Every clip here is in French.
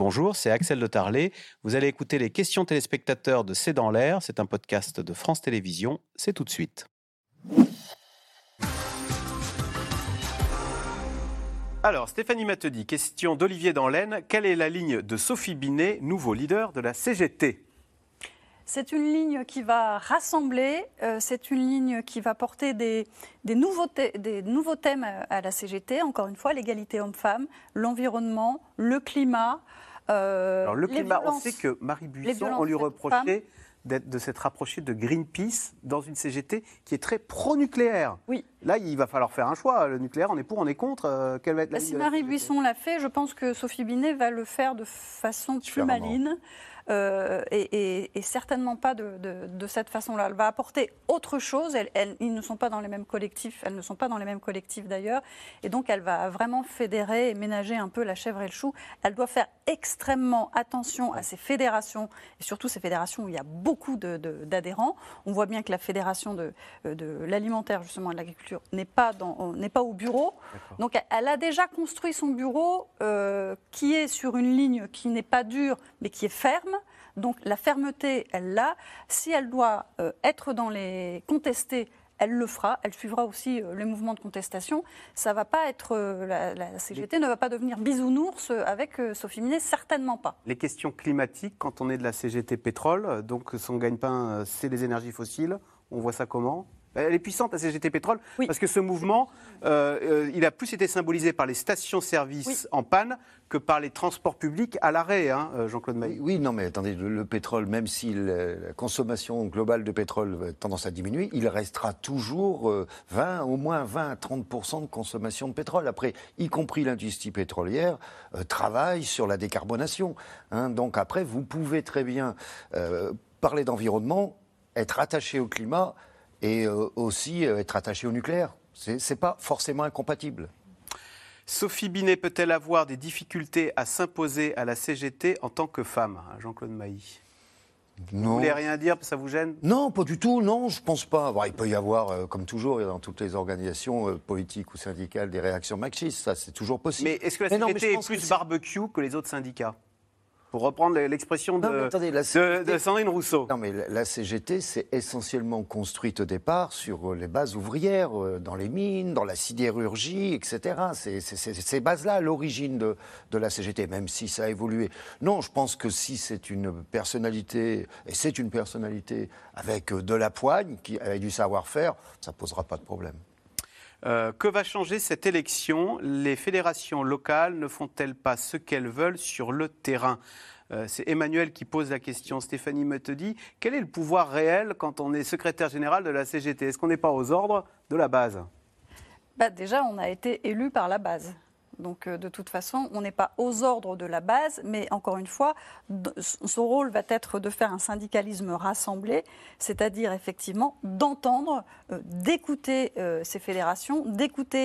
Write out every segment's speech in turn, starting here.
Bonjour, c'est Axel de Tarlet. Vous allez écouter les questions téléspectateurs de C'est dans l'air. C'est un podcast de France Télévisions. C'est tout de suite. Alors, Stéphanie Matedi, question d'Olivier dans l'Aisne. Quelle est la ligne de Sophie Binet, nouveau leader de la CGT c'est une ligne qui va rassembler, euh, c'est une ligne qui va porter des, nouveaux thèmes à, la CGT, encore une fois, l'égalité homme-femme, l'environnement, le climat. Euh, Alors le climat, on sait que Marie Buisson, on lui reprochait de s'être rapprochée de Greenpeace dans une CGT qui est très pro-nucléaire. Oui. Là, il va falloir faire un choix. Le nucléaire, on est pour, on est contre. Euh, quelle va être la bah, Si Marie Buisson l'a fait, je pense que Sophie Binet va le faire de façon plus maline. Euh, et, certainement pas de, cette façon-là. Elle va apporter autre chose. ils ne sont pas dans les mêmes collectifs. Elles ne sont pas dans les mêmes collectifs d'ailleurs. Et donc, elle va vraiment fédérer et ménager un peu la chèvre et le chou. Elle doit faire extrêmement attention à ces fédérations et surtout ces fédérations où il y a beaucoup d'adhérents. On voit bien que la fédération de, l'alimentaire justement et de l'agriculture n'est pas n'est pas au bureau. Donc, elle a déjà construit son bureau euh, qui est sur une ligne qui n'est pas dure mais qui est ferme donc la fermeté, elle l'a. Si elle doit euh, être dans les contestés, elle le fera. Elle suivra aussi euh, les mouvements de contestation. Ça va pas être euh, la, CGT ne va pas devenir bisounours avec Sophie Minet, certainement pas. Les questions climatiques, quand on est de la CGT pétrole, donc son gagne-pain, c'est les énergies fossiles. On voit ça comment? Elle est puissante, la CGT Pétrole, parce que ce mouvement, euh, euh, il a plus été symbolisé par les stations-service en panne que par les transports publics à l'arrêt, hein, euh, Jean-Claude Mailly. Oui, non, mais attendez, le, pétrole, même si la consommation globale de pétrole a tendance à diminuer, il restera toujours 20, au moins 20 à 30% de consommation de pétrole. Après, y compris l'industrie pétrolière, travaille sur la décarbonation. Hein. donc après, vous pouvez très bien parler d'environnement, être attaché au climat et euh, aussi euh, être attaché au nucléaire. Ce n'est pas forcément incompatible. Sophie Binet peut-elle avoir des difficultés à s'imposer à la CGT en tant que femme hein, Jean-Claude Mailly? Non. Vous voulez rien dire, ça vous gêne? Non, pas du tout, non, je pense pas. il peut y avoir, euh, comme toujours, dans toutes les organisations politiques ou syndicales, des réactions machistes, ça c'est toujours possible. Mais est-ce que la CGT est plus barbecue que les autres syndicats? Pour reprendre l'expression de, Sandrine Rousseau. Non, mais la CGT s'est essentiellement construite au départ sur euh, les bases ouvrières, euh, dans les mines, dans la sidérurgie, etc. C'est ces bases-là à l'origine de, de, la CGT, même si ça a évolué. Non, je pense que si c'est une personnalité, et c'est une personnalité avec euh, de la poigne, qui, avec du savoir-faire, ça ne posera pas de problème. Euh, que va changer cette élection? Les fédérations locales ne font-elles pas ce qu'elles veulent sur le terrain? Euh, c'est Emmanuel qui pose la question. Stéphanie dit quel est le pouvoir réel quand on est secrétaire général de la CGT Est-ce qu'on n'est pas aux ordres de la base? Bah Déjà, on a été élu par la base. Donc euh, de toute façon, on n'est pas aux ordres de la base, mais encore une fois, son rôle va être de faire un syndicalisme rassemblé, c'est-à-dire effectivement d'entendre, euh, d'écouter euh, ces fédérations, d'écouter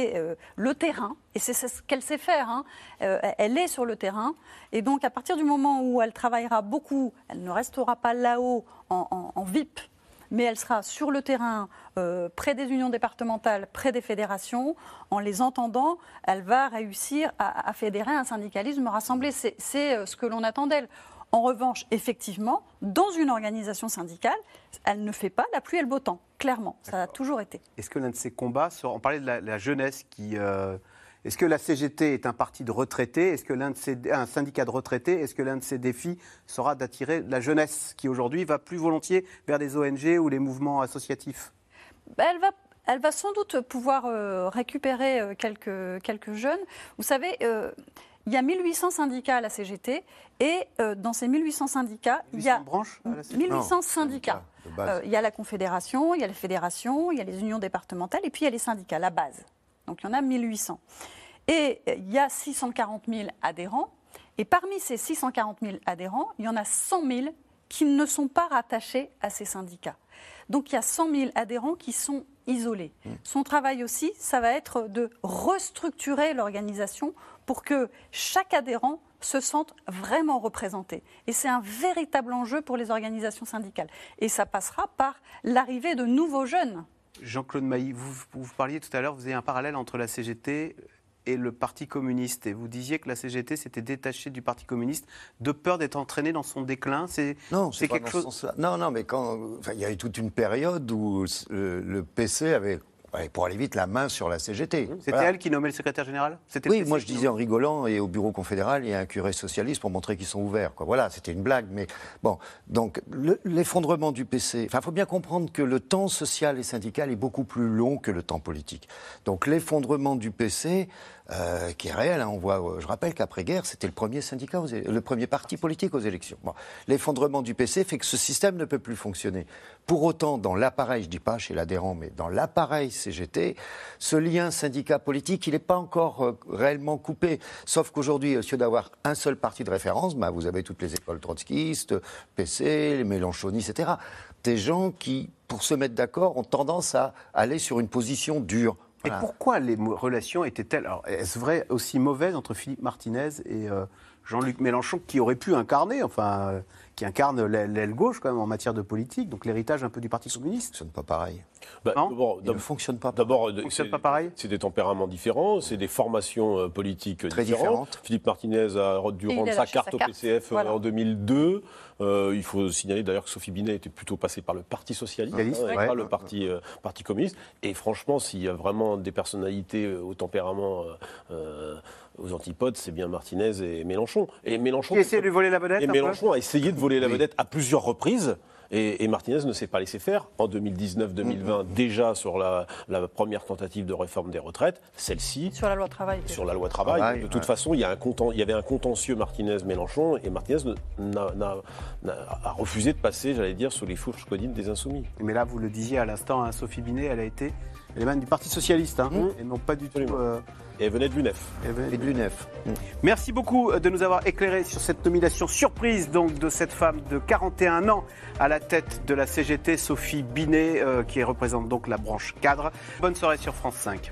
le terrain. Et c'est ce qu'elle sait faire. Hein. elle est sur le terrain. Et donc à partir du moment où elle travaillera beaucoup, elle ne restera pas là-haut en VIP mais elle sera sur le terrain, euh, près des unions départementales, près des fédérations. En les entendant, elle va réussir à, fédérer un syndicalisme rassemblé. C'est euh, ce que l'on attend d'elle. En revanche, effectivement, dans une organisation syndicale, elle ne fait pas la pluie et le beau temps, clairement. Ça a toujours été. Est-ce que l'un de ces combats, on parlait de la, jeunesse qui... Euh, est-ce que la CGT est un parti de retraités? Est-ce que l'un de ces, un syndicat de retraités? Est-ce que l'un de ses défis sera d'attirer la jeunesse qui aujourd'hui va plus volontiers vers des ONG ou les mouvements associatifs? Ben, elle va elle va sans doute pouvoir euh, récupérer euh, quelques, quelques jeunes. Vous savez, euh, il y a 1800 syndicats à la CGT et dans ces 1800 syndicats, il y a 1800 syndicats. il y a la Confédération, il y a la Fédération, il y a les unions départementales et puis il y a les syndicats, la base. Donc il y en a 1800. Et il y a 640 000 adhérents. Et parmi ces 640 000 adhérents, il y en a 100 000 qui ne sont pas rattachés à ces syndicats. Donc il y a 100 000 adhérents qui sont isolés. Mmh. Son travail aussi, ça va être de restructurer l'organisation pour que chaque adhérent se sente vraiment représenté. Et c'est un véritable enjeu pour les organisations syndicales. Et ça passera par l'arrivée de nouveaux jeunes Jean-Claude Mailly, vous, vous, parliez tout à l'heure, vous avez un parallèle entre la CGT et le Parti communiste. Et vous disiez que la CGT s'était détachée du Parti communiste de peur d'être entraînée dans son déclin. C'est non, c'est quelque chose. Non, non, mais quand il y a eu toute une période où le PC avait pour aller vite, la main sur la CGT. C'était elle qui nommait le secrétaire général? Oui, moi je disais en rigolant, et au bureau confédéral, il y a un curé socialiste pour montrer qu'ils sont ouverts. Voilà, c'était une blague. Mais bon, donc l'effondrement du PC, il faut bien comprendre que le temps social et syndical est beaucoup plus long que le temps politique. Donc l'effondrement du PC, euh, qui est réel. Hein. On voit, euh, je rappelle qu'après-guerre, c'était le premier syndicat, le premier parti politique aux élections. L'effondrement du PC fait que ce système ne peut plus fonctionner. Pour autant, dans l'appareil, je dis pas chez l'adhérent, mais dans l'appareil CGT, ce lien syndicat-politique, il n'est pas encore euh, réellement coupé. Sauf qu'aujourd'hui, au lieu d'avoir un seul parti de référence, bah, vous avez toutes les écoles trotskistes, PC, les mélanchonistes, etc. Des gens qui, pour se mettre d'accord, ont tendance à aller sur une position dure. Et pourquoi les relations étaient-elles est-ce vrai aussi mauvaises entre Philippe Martinez et euh, Jean-Luc Mélenchon, qui aurait pu incarner, enfin, euh, qui incarne l'aile gauche quand même en matière de politique, donc l'héritage un peu du Parti communiste. Ce n'est pas pareil. Bah, non Il ne fonctionne pas. D'abord, pas pareil. C'est des tempéraments différents, c'est des formations euh, politiques Très différentes. Philippe Martinez a dû rendre sa carte au PCF en 2002. Euh, il faut signaler d'ailleurs que Sophie Binet était plutôt passée par le Parti Socialiste, hein, pas le Parti, euh, Parti Communiste. Et franchement, s'il y a vraiment des personnalités au tempérament aux antipodes, c'est bien Martinez et Mélenchon. Et Mélenchon. Qui essaie de lui voler la vedette Et Mélenchon a essayé de voler la vedette à plusieurs reprises. Et, Martinez ne s'est pas laissé faire. En 2019-2020, déjà sur la, première tentative de réforme des retraites, celle-ci. Sur la loi travail. Sur la loi travail. de toute façon, il y, a un il y avait un contentieux Martinez-Mélenchon et Martinez a, refusé de passer, j'allais dire, sous les fourches codines des Insoumis. Mais là, vous le disiez à l'instant, hein, Sophie Binet, elle a été elle du Parti Socialiste, hein, mmh. et non pas du tout. Euh, et elle venait de l'UNEF. Et de l'UNEF. Mmh. Merci beaucoup euh, de nous avoir éclairé sur cette nomination surprise donc de cette femme de 41 ans à la tête de la CGT, Sophie Binet, euh, qui représente donc la branche cadre. Bonne soirée sur France 5.